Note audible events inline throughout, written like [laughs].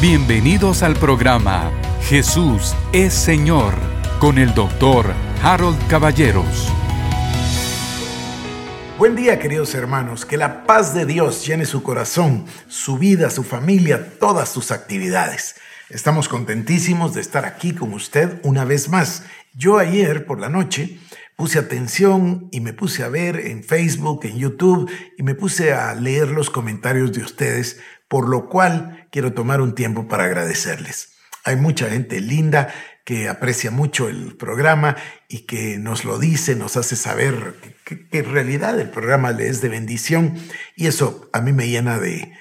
Bienvenidos al programa Jesús es Señor con el doctor Harold Caballeros. Buen día queridos hermanos, que la paz de Dios llene su corazón, su vida, su familia, todas sus actividades. Estamos contentísimos de estar aquí con usted una vez más. Yo ayer por la noche puse atención y me puse a ver en Facebook, en YouTube y me puse a leer los comentarios de ustedes por lo cual quiero tomar un tiempo para agradecerles. Hay mucha gente linda que aprecia mucho el programa y que nos lo dice, nos hace saber que, en realidad el programa le es de bendición y eso a mí me llena de,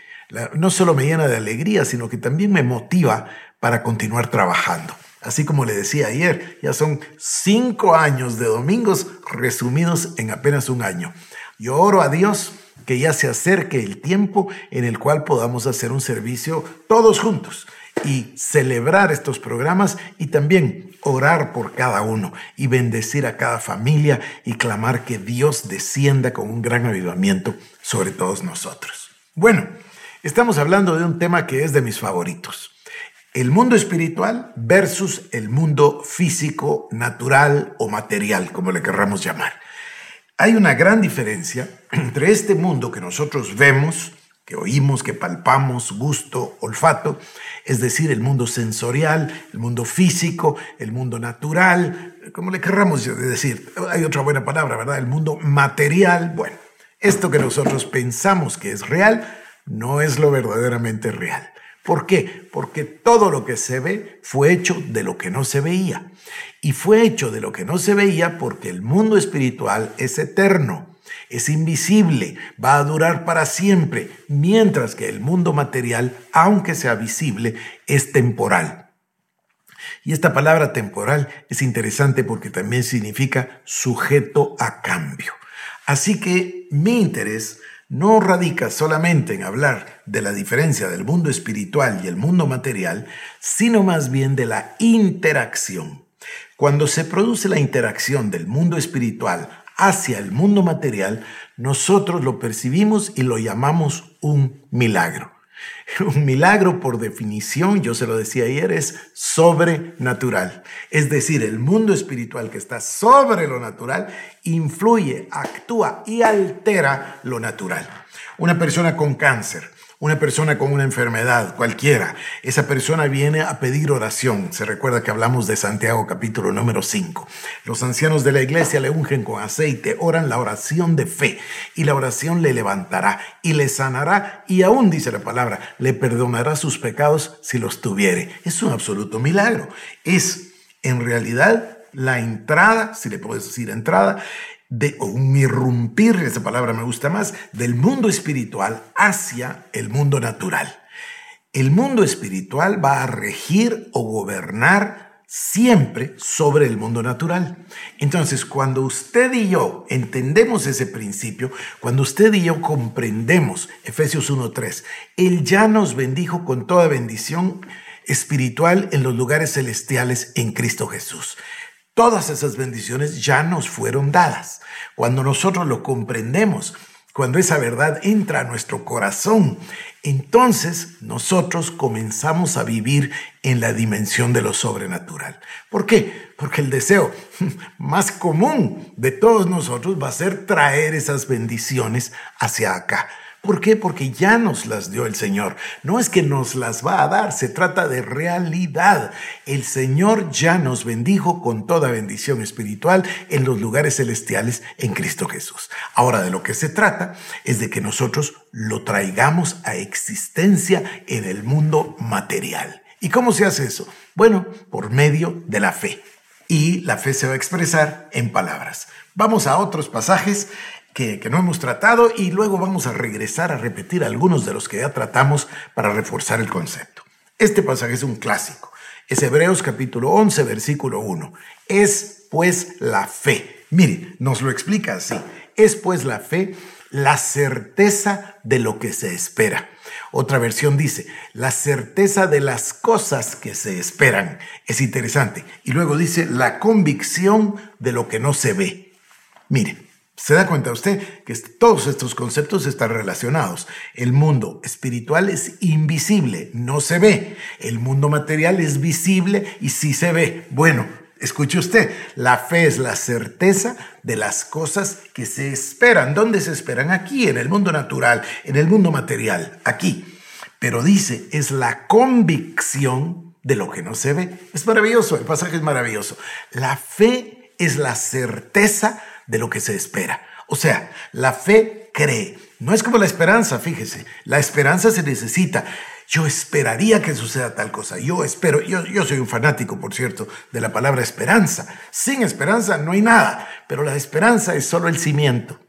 no solo me llena de alegría, sino que también me motiva para continuar trabajando. Así como le decía ayer, ya son cinco años de domingos resumidos en apenas un año. Yo oro a Dios que ya se acerque el tiempo en el cual podamos hacer un servicio todos juntos y celebrar estos programas y también orar por cada uno y bendecir a cada familia y clamar que Dios descienda con un gran avivamiento sobre todos nosotros. Bueno, estamos hablando de un tema que es de mis favoritos. El mundo espiritual versus el mundo físico, natural o material, como le querramos llamar. Hay una gran diferencia [clears throat] entre este mundo que nosotros vemos, que oímos, que palpamos, gusto, olfato, es decir, el mundo sensorial, el mundo físico, el mundo natural, como le querramos decir, hay otra buena palabra, ¿verdad? El mundo material. Bueno, esto que nosotros pensamos que es real, no es lo verdaderamente real. ¿Por qué? Porque todo lo que se ve fue hecho de lo que no se veía. Y fue hecho de lo que no se veía porque el mundo espiritual es eterno, es invisible, va a durar para siempre, mientras que el mundo material, aunque sea visible, es temporal. Y esta palabra temporal es interesante porque también significa sujeto a cambio. Así que mi interés no radica solamente en hablar de la diferencia del mundo espiritual y el mundo material, sino más bien de la interacción. Cuando se produce la interacción del mundo espiritual hacia el mundo material, nosotros lo percibimos y lo llamamos un milagro. [laughs] Un milagro, por definición, yo se lo decía ayer, es sobrenatural. Es decir, el mundo espiritual que está sobre lo natural influye, actúa y altera lo natural. Una persona con cáncer una persona con una enfermedad, cualquiera, esa persona viene a pedir oración. Se recuerda que hablamos de Santiago capítulo número 5. Los ancianos de la iglesia le ungen con aceite, oran la oración de fe y la oración le levantará y le sanará y aún dice la palabra, le perdonará sus pecados si los tuviere. Es un absoluto milagro. Es en realidad la entrada, si le puedes decir entrada, de un irrumpir, esa palabra me gusta más, del mundo espiritual hacia el mundo natural. El mundo espiritual va a regir o gobernar siempre sobre el mundo natural. Entonces, cuando usted y yo entendemos ese principio, cuando usted y yo comprendemos Efesios 1.3, Él ya nos bendijo con toda bendición espiritual en los lugares celestiales en Cristo Jesús. Todas esas bendiciones ya nos fueron dadas. Cuando nosotros lo comprendemos, cuando esa verdad entra a nuestro corazón, entonces nosotros comenzamos a vivir en la dimensión de lo sobrenatural. ¿Por qué? Porque el deseo [laughs] más común de todos nosotros va a ser traer esas bendiciones hacia acá. ¿Por qué? Porque ya nos las dio el Señor. No es que nos las va a dar, se trata de realidad. El Señor ya nos bendijo con toda bendición espiritual en los lugares celestiales en Cristo Jesús. Ahora de lo que se trata es de que nosotros lo traigamos a existencia en el mundo material. ¿Y cómo se hace eso? Bueno, por medio de la fe. Y la fe se va a expresar en palabras. Vamos a otros pasajes que, no hemos tratado y luego vamos a regresar a repetir algunos de los que ya tratamos para reforzar el concepto. Este pasaje es un clásico. Es Hebreos capítulo 11, versículo 1. Es pues la fe. Mire, nos lo explica así. Es pues la fe la certeza de lo que se espera. Otra versión dice, la certeza de las cosas que se esperan. Es interesante. Y luego dice, la convicción de lo que no se ve. Mire, ¿Se da cuenta usted que todos estos conceptos están relacionados? El mundo espiritual es invisible, no se ve. El mundo material es visible y sí se ve. Bueno, escuche usted, la fe es la certeza de las cosas que se esperan. ¿Dónde se esperan? Aquí, en el mundo natural, en el mundo material, aquí. Pero dice, es la convicción de lo que no se ve. Es maravilloso, el pasaje es maravilloso. La fe es la certeza de lo que se espera. O sea, la fe cree. No es como la esperanza, fíjese. La esperanza se necesita. Yo esperaría que suceda tal cosa. Yo espero. Yo, yo soy un fanático, por cierto, de la palabra esperanza. Sin esperanza no hay nada. Pero la esperanza es solo el cimiento.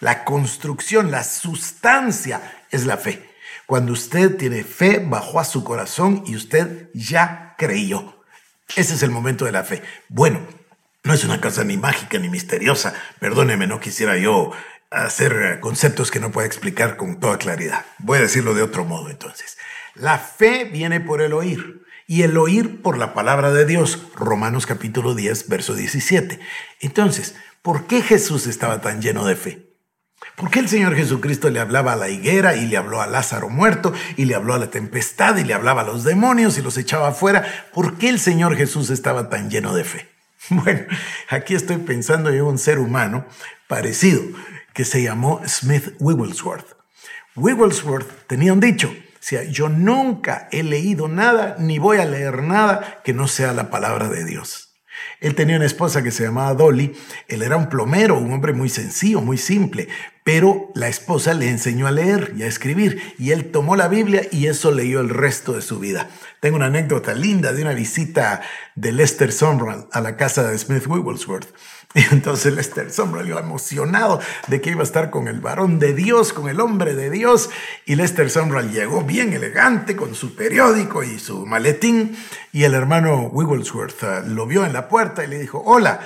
La construcción, la sustancia es la fe. Cuando usted tiene fe, bajó a su corazón y usted ya creyó. Ese es el momento de la fe. Bueno, no es una cosa ni mágica ni misteriosa. Perdóneme, no quisiera yo hacer conceptos que no pueda explicar con toda claridad. Voy a decirlo de otro modo entonces. La fe viene por el oír y el oír por la palabra de Dios. Romanos capítulo 10, verso 17. Entonces, ¿por qué Jesús estaba tan lleno de fe? ¿Por qué el Señor Jesucristo le hablaba a la higuera y le habló a Lázaro muerto y le habló a la tempestad y le hablaba a los demonios y los echaba afuera? ¿Por qué el Señor Jesús estaba tan lleno de fe? [laughs] Bueno, aquí estoy pensando en un ser humano parecido que se llamó Smith Wigglesworth. Wigglesworth tenía un dicho, sea, yo nunca he leído nada ni voy a leer nada que no sea la palabra de Dios. Él tenía una esposa que se llamaba Dolly, él era un plomero, un hombre muy sencillo, muy simple, pero la esposa le enseñó a leer y a escribir y él tomó la Biblia y eso leyó el resto de su vida. Tengo una anécdota linda de una visita de Lester Sumrall a la casa de Smith Wigglesworth. [laughs] Y entonces Lester Sumrall emocionado de que iba a estar con el varón de Dios, con el hombre de Dios. Y Lester Sumrall llegó bien elegante con su periódico y su maletín. Y el hermano Wigglesworth uh, lo vio en la puerta y le dijo, hola,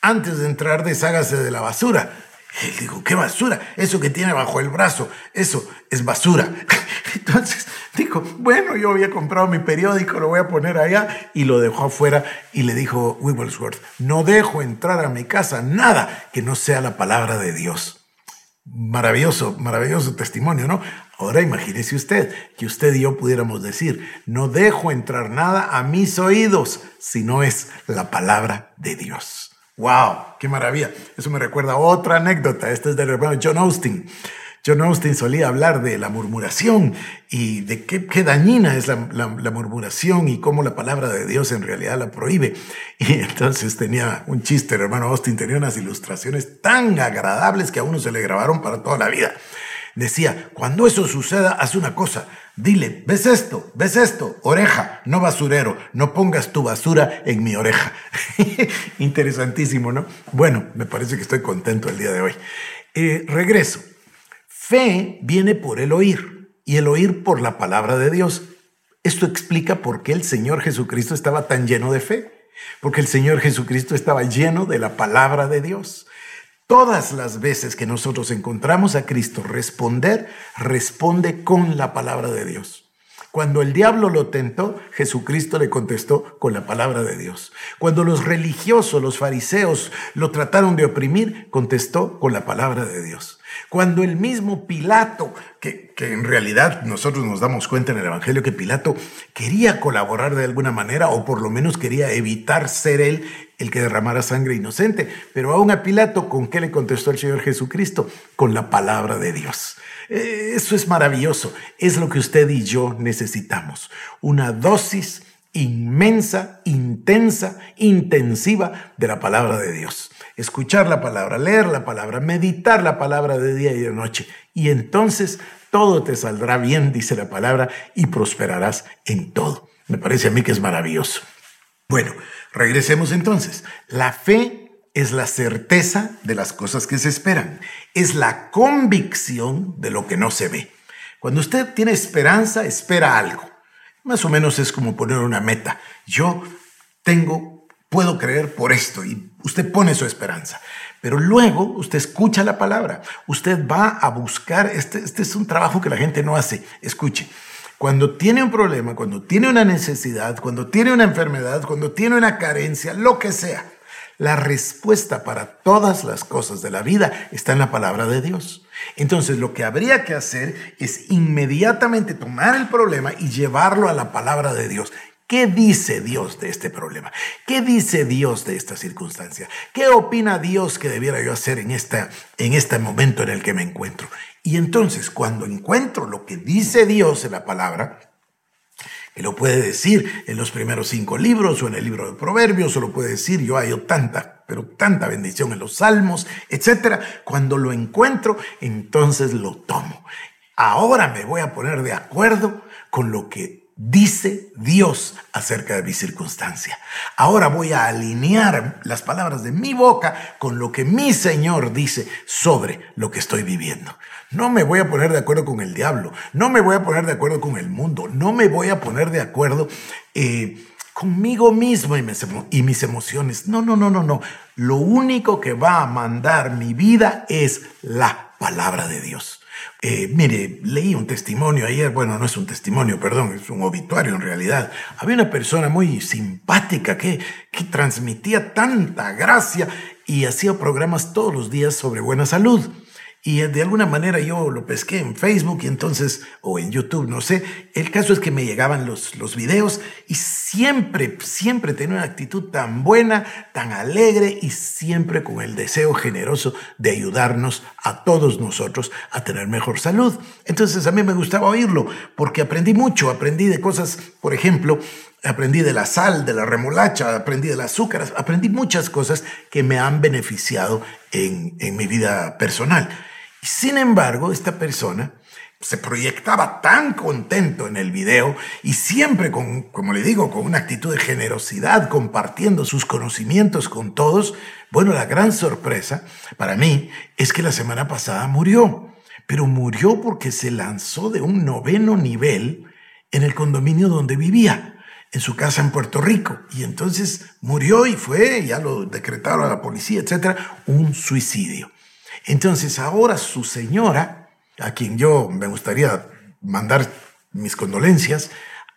antes de entrar deshágase de la basura. [laughs] Él dijo, ¿qué basura? Eso que tiene bajo el brazo, eso es basura. [laughs] Entonces dijo, bueno, yo había comprado mi periódico, lo voy a poner allá y lo dejó afuera y le dijo Wigglesworth, no dejo entrar a mi casa nada que no sea la palabra de Dios. Maravilloso, maravilloso testimonio, ¿no? Ahora imagínese usted que usted y yo pudiéramos decir, no dejo entrar nada a mis oídos si no es la palabra de Dios. ¡Wow! ¡Qué maravilla! Eso me recuerda otra anécdota. Esta es del hermano John Austin. John Austin solía hablar de la murmuración y de qué, dañina es la, murmuración y cómo la palabra de Dios en realidad la prohíbe. [laughs] Y entonces tenía un chiste, el hermano Austin tenía unas ilustraciones tan agradables que a uno se le grabaron para toda la vida. Decía, cuando eso suceda, haz una cosa. Dile, ¿ves esto? ¿Ves esto? Oreja, no basurero. No pongas tu basura en mi oreja. [laughs] Interesantísimo, ¿no? Bueno, me parece que estoy contento el día de hoy. Eh, regreso. Fe viene por el oír y el oír por la palabra de Dios. Esto explica por qué el Señor Jesucristo estaba tan lleno de fe, porque el Señor Jesucristo estaba lleno de la palabra de Dios. Todas las veces que nosotros encontramos a Cristo responder, responde con la palabra de Dios. Cuando el diablo lo tentó, Jesucristo le contestó con la palabra de Dios. Cuando los religiosos, los fariseos, lo trataron de oprimir, contestó con la palabra de Dios. Cuando el mismo Pilato, que, que, en realidad nosotros nos damos cuenta en el Evangelio que Pilato quería colaborar de alguna manera o por lo menos quería evitar ser él el que derramara sangre inocente, pero aún a Pilato, ¿con qué le contestó el Señor Jesucristo? Con la palabra de Dios. Eh, eso es maravilloso. Es lo que usted y yo necesitamos. Una dosis inmensa, intensa, intensiva de la palabra de Dios. Escuchar la palabra, leer la palabra, meditar la palabra de día y de noche. Y entonces todo te saldrá bien, dice la palabra, y prosperarás en todo. Me parece a mí que es maravilloso. Bueno, regresemos entonces. La fe es la certeza de las cosas que se esperan, es la convicción de lo que no se ve. Cuando usted tiene esperanza, espera algo. Más o menos es como poner una meta. Yo tengo, puedo creer por esto y usted pone su esperanza. Pero luego usted escucha la palabra, usted va a buscar, este, este es un trabajo que la gente no hace. Escuche, cuando tiene un problema, cuando tiene una necesidad, cuando tiene una enfermedad, cuando tiene una carencia, lo que sea, La respuesta para todas las cosas de la vida está en la palabra de Dios. Entonces lo que habría que hacer es inmediatamente tomar el problema y llevarlo a la palabra de Dios. ¿Qué dice Dios de este problema? ¿Qué dice Dios de esta circunstancia? ¿Qué opina Dios que debiera yo hacer en, esta, en este momento en el que me encuentro? Y entonces cuando encuentro lo que dice Dios en la palabra, que lo puede decir en los primeros cinco libros o en el libro de Proverbios, o lo puede decir, yo hay tanta, pero tanta bendición en los salmos, etcétera. Cuando lo encuentro, entonces lo tomo. Ahora me voy a poner de acuerdo con lo que dice Dios acerca de mi circunstancia. Ahora voy a alinear las palabras de mi boca con lo que mi Señor dice sobre lo que estoy viviendo. No me voy a poner de acuerdo con el diablo, no me voy a poner de acuerdo con el mundo, no me voy a poner de acuerdo eh, conmigo mismo y mis, y mis emociones. No, no, no, no, no. Lo único que va a mandar mi vida es la palabra de Dios. Eh, mire, leí un testimonio ayer, bueno, no es un testimonio, perdón, es un obituario en realidad. Había una persona muy simpática que, que transmitía tanta gracia y hacía programas todos los días sobre buena salud. Y de alguna manera yo lo pesqué en Facebook y entonces, o en YouTube, no sé. El caso es que me llegaban los, los videos y siempre, siempre tenía una actitud tan buena, tan alegre y siempre con el deseo generoso de ayudarnos a todos nosotros a tener mejor salud. Entonces a mí me gustaba oírlo porque aprendí mucho, aprendí de cosas, por ejemplo, aprendí de la sal, de la remolacha, aprendí del azúcar, aprendí muchas cosas que me han beneficiado en, en mi vida personal. Sin embargo, esta persona se proyectaba tan contento en el video y siempre con, como le digo, con una actitud de generosidad, compartiendo sus conocimientos con todos. Bueno, la gran sorpresa para mí es que la semana pasada murió, pero murió porque se lanzó de un noveno nivel en el condominio donde vivía en su casa en Puerto Rico. Y entonces murió y fue, ya lo decretaron a la policía, etcétera, un suicidio. Entonces ahora su señora, a quien yo me gustaría mandar mis condolencias,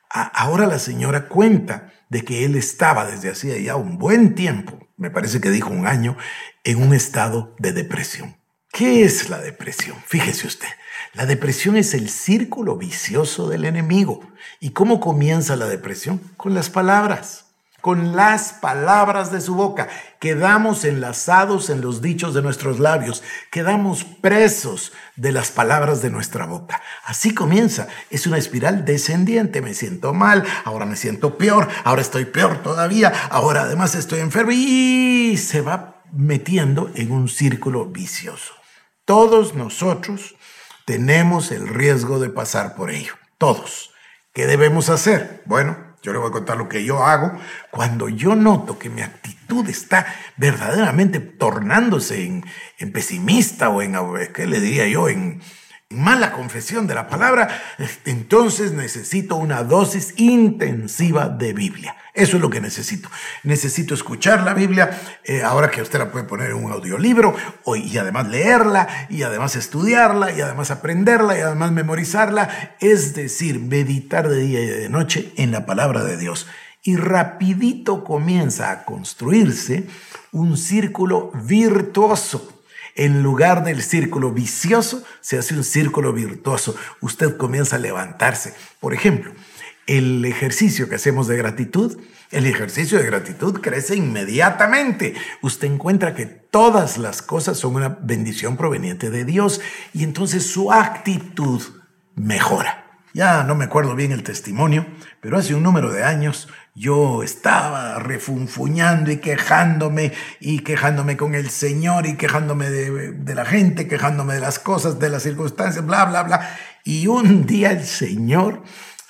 ahora la señora cuenta de que él estaba desde hacía ya un buen tiempo, me parece que dijo un año, en un estado de depresión. ¿Qué es la depresión? Fíjese usted, la depresión es el círculo vicioso del enemigo. ¿Y cómo comienza la depresión? Con las palabras con las palabras de su boca. Quedamos enlazados en los dichos de nuestros labios, quedamos presos de las palabras de nuestra boca. Así comienza, es una espiral descendiente, me siento mal, ahora me siento peor, ahora estoy peor todavía, ahora además estoy enfermo y se va metiendo en un círculo vicioso. Todos nosotros tenemos el riesgo de pasar por ello, todos. ¿Qué debemos hacer? Bueno, yo le voy a contar lo que yo hago cuando yo noto que mi actitud está verdaderamente tornándose en, pesimista o en, ¿qué le diría yo? En, mala confesión de la palabra, entonces necesito una dosis intensiva de Biblia. Eso es lo que necesito. Necesito escuchar la Biblia, eh, ahora que usted la puede poner en un audiolibro, y además leerla, y además estudiarla, y además aprenderla, y además memorizarla, es decir, meditar de día y de noche en la palabra de Dios. Y rapidito comienza a construirse un círculo virtuoso en lugar del círculo vicioso, se hace un círculo virtuoso. Usted comienza a levantarse. Por ejemplo, el ejercicio que hacemos de gratitud, el ejercicio de gratitud crece inmediatamente. Usted encuentra que todas las cosas son una bendición proveniente de Dios y entonces su actitud mejora. Ya no me acuerdo bien el testimonio, pero hace un número de años yo estaba refunfuñando y quejándome y quejándome con el Señor y quejándome de, la gente, quejándome de las cosas, de las circunstancias, bla, bla, bla. Y un día el Señor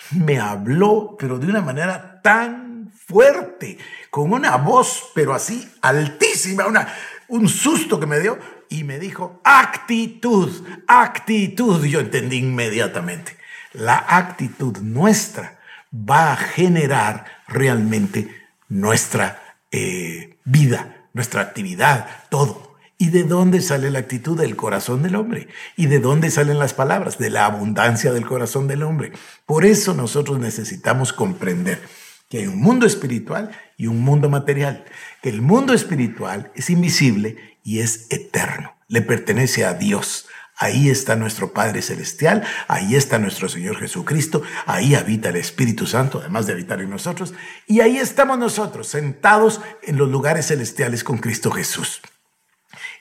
me habló, pero de una manera tan fuerte, con una voz, pero así altísima, una, un susto que me dio, y me dijo, actitud, actitud. Yo entendí inmediatamente la actitud nuestra va a generar realmente nuestra eh, vida, nuestra actividad, todo. ¿Y de dónde sale la actitud del corazón del hombre? ¿Y de dónde salen las palabras? De la abundancia del corazón del hombre. Por eso nosotros necesitamos comprender que hay un mundo espiritual y un mundo material, que el mundo espiritual es invisible y es eterno, le pertenece a Dios. Ahí está nuestro Padre Celestial, ahí está nuestro Señor Jesucristo, ahí habita el Espíritu Santo, además de habitar en nosotros, y ahí estamos nosotros, sentados en los lugares celestiales con Cristo Jesús.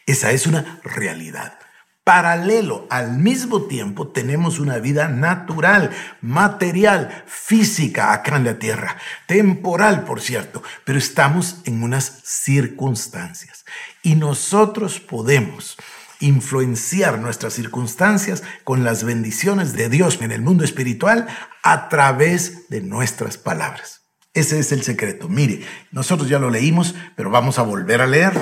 Esa es una realidad. Paralelo, al mismo tiempo, tenemos una vida natural, material, física acá en la tierra, temporal, por cierto, pero estamos en unas circunstancias. Y nosotros podemos influenciar nuestras circunstancias con las bendiciones de Dios en el mundo espiritual a través de nuestras palabras. Ese es el secreto. Mire, nosotros ya lo leímos, pero vamos a volver a leer.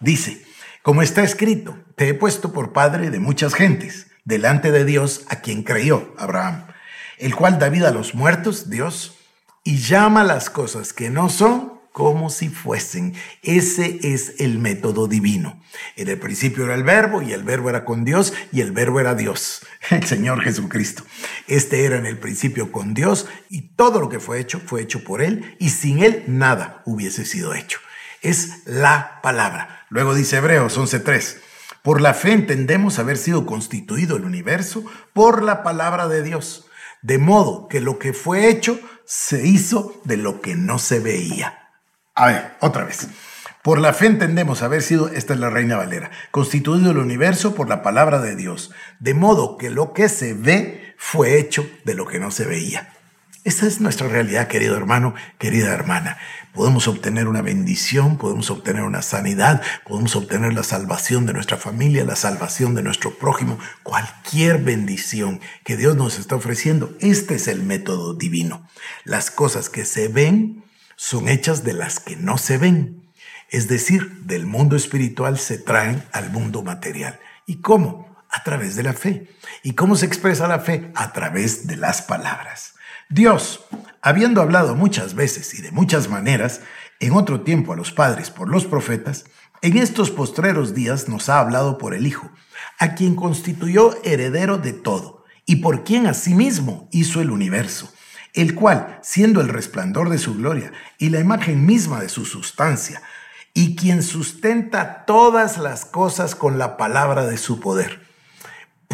Dice, como está escrito, te he puesto por padre de muchas gentes, delante de Dios a quien creyó Abraham, el cual da vida a los muertos, Dios, y llama las cosas que no son como si fuesen. Ese es el método divino. En el principio era el verbo y el verbo era con Dios y el verbo era Dios, [laughs] el Señor Jesucristo. Este era en el principio con Dios y todo lo que fue hecho fue hecho por Él y sin Él nada hubiese sido hecho. Es la palabra. Luego dice Hebreos 11.3, por la fe entendemos haber sido constituido el universo por la palabra de Dios, de modo que lo que fue hecho se hizo de lo que no se veía. A ver, otra vez. Por la fe entendemos haber sido, esta es la Reina Valera, constituido el universo por la palabra de Dios, de modo que lo que se ve fue hecho de lo que no se veía. Esa es nuestra realidad, querido hermano, querida hermana. Podemos obtener una bendición, podemos obtener una sanidad, podemos obtener la salvación de nuestra familia, la salvación de nuestro prójimo, cualquier bendición que Dios nos está ofreciendo. Este es el método divino. Las cosas que se ven son hechas de las que no se ven. Es decir, del mundo espiritual se traen al mundo material. ¿Y cómo? A través de la fe. ¿Y cómo se expresa la fe? A través de las palabras. Dios, habiendo hablado muchas veces y de muchas maneras, en otro tiempo a los padres por los profetas, en estos postreros días nos ha hablado por el Hijo, a quien constituyó heredero de todo, y por quien asimismo hizo el universo, el cual, siendo el resplandor de su gloria y la imagen misma de su sustancia, y quien sustenta todas las cosas con la palabra de su poder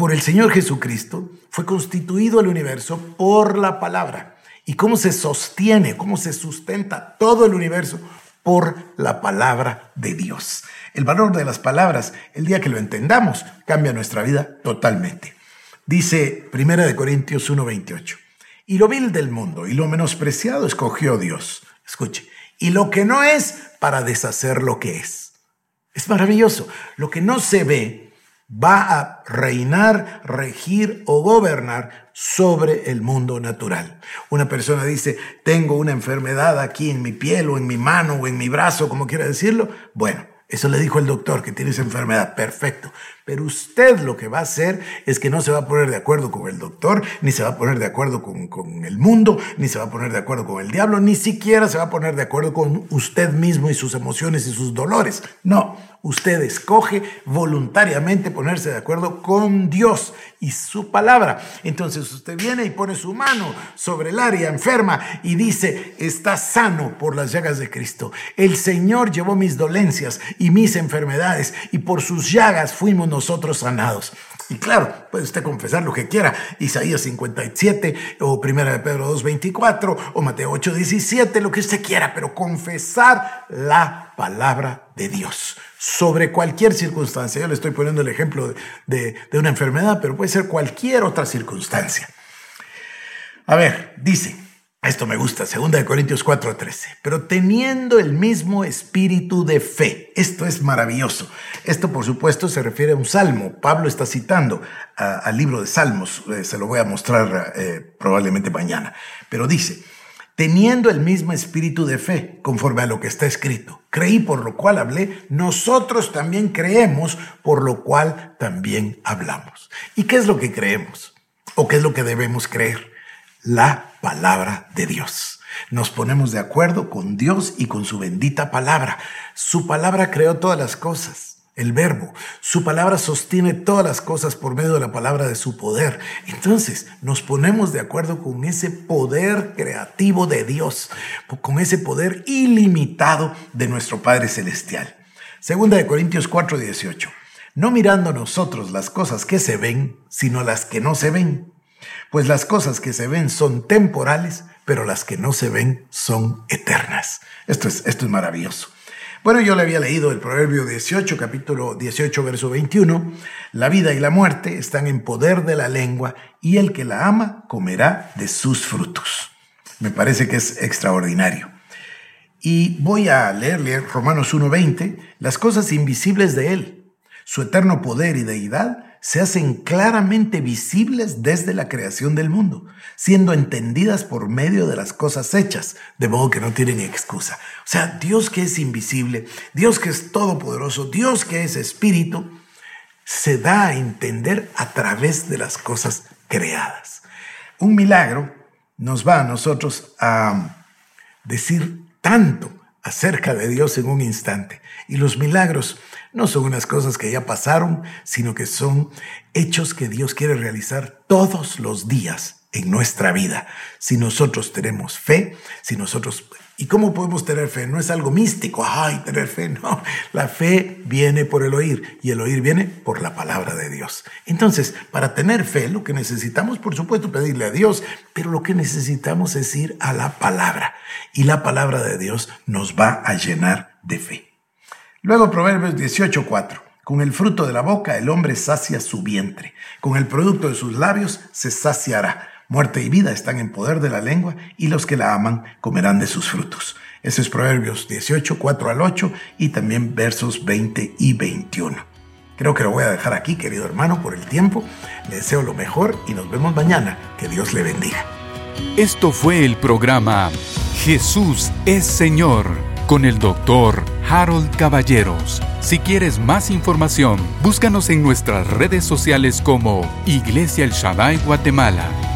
por el Señor Jesucristo, fue constituido el universo por la palabra. ¿Y cómo se sostiene, cómo se sustenta todo el universo? Por la palabra de Dios. El valor de las palabras, el día que lo entendamos, cambia nuestra vida totalmente. Dice 1 de Corintios 1:28. Y lo vil del mundo y lo menospreciado escogió Dios. Escuche. Y lo que no es para deshacer lo que es. Es maravilloso. Lo que no se ve va a reinar, regir o gobernar sobre el mundo natural. Una persona dice, tengo una enfermedad aquí en mi piel o en mi mano o en mi brazo, como quiera decirlo. Bueno, eso le dijo el doctor que tiene esa enfermedad. Perfecto. Pero usted lo que va a hacer es que no se va a poner de acuerdo con el doctor, ni se va a poner de acuerdo con, con, el mundo, ni se va a poner de acuerdo con el diablo, ni siquiera se va a poner de acuerdo con usted mismo y sus emociones y sus dolores. No, usted escoge voluntariamente ponerse de acuerdo con Dios y su palabra. Entonces usted viene y pone su mano sobre el área enferma y dice, está sano por las llagas de Cristo. El Señor llevó mis dolencias y mis enfermedades y por sus llagas fuimos nosotros sanados. Y claro, puede usted confesar lo que quiera, Isaías 57 o 1 de Pedro 2.24 o Mateo 8.17, lo que usted quiera, pero confesar la palabra de Dios sobre cualquier circunstancia. Yo le estoy poniendo el ejemplo de, de una enfermedad, pero puede ser cualquier otra circunstancia. A ver, dice, esto me gusta, 2 Corintios 4:13. Pero teniendo el mismo espíritu de fe. Esto es maravilloso. Esto, por supuesto, se refiere a un salmo. Pablo está citando al libro de Salmos. Eh, se lo voy a mostrar eh, probablemente mañana. Pero dice, teniendo el mismo espíritu de fe, conforme a lo que está escrito. Creí por lo cual hablé, nosotros también creemos por lo cual también hablamos. ¿Y qué es lo que creemos? ¿O qué es lo que debemos creer? La palabra de Dios. Nos ponemos de acuerdo con Dios y con su bendita palabra. Su palabra creó todas las cosas. el verbo. Su palabra sostiene todas las cosas por medio de la palabra de su poder. Entonces nos ponemos de acuerdo con ese poder creativo de Dios, con ese poder ilimitado de nuestro Padre Celestial. Segunda de Corintios 4, 18. No mirando nosotros las cosas que se ven, sino las que no se ven. Pues las cosas que se ven son temporales, pero las que no se ven son eternas. Esto es, esto es maravilloso. Bueno, yo le había leído el Proverbio 18, capítulo 18, verso 21. La vida y la muerte están en poder de la lengua y el que la ama comerá de sus frutos. Me parece que es extraordinario. Y voy a leerle Romanos 1.20, las cosas invisibles de Él, su eterno poder y deidad, se hacen claramente visibles desde la creación del mundo, siendo entendidas por medio de las cosas hechas, de modo que no tienen excusa. O sea, Dios que es invisible, Dios que es todopoderoso, Dios que es espíritu, se da a entender a través de las cosas creadas. Un milagro nos va a nosotros a decir tanto acerca de Dios en un instante. Y los milagros no son unas cosas que ya pasaron, sino que son hechos que Dios quiere realizar todos los días en nuestra vida. Si nosotros tenemos fe, si nosotros... ¿Y cómo podemos tener fe? No es algo místico, ay, tener fe, no. La fe viene por el oír y el oír viene por la palabra de Dios. Entonces, para tener fe, lo que necesitamos, por supuesto, pedirle a Dios, pero lo que necesitamos es ir a la palabra. Y la palabra de Dios nos va a llenar de fe. Luego Proverbios 18:4. Con el fruto de la boca el hombre sacia su vientre, con el producto de sus labios se saciará. Muerte y vida están en poder de la lengua y los que la aman comerán de sus frutos. Ese es Proverbios 18, 4 al 8 y también versos 20 y 21. Creo que lo voy a dejar aquí, querido hermano, por el tiempo. Le deseo lo mejor y nos vemos mañana. Que Dios le bendiga. Esto fue el programa Jesús es Señor con el doctor Harold Caballeros. Si quieres más información, búscanos en nuestras redes sociales como Iglesia El Shaddai Guatemala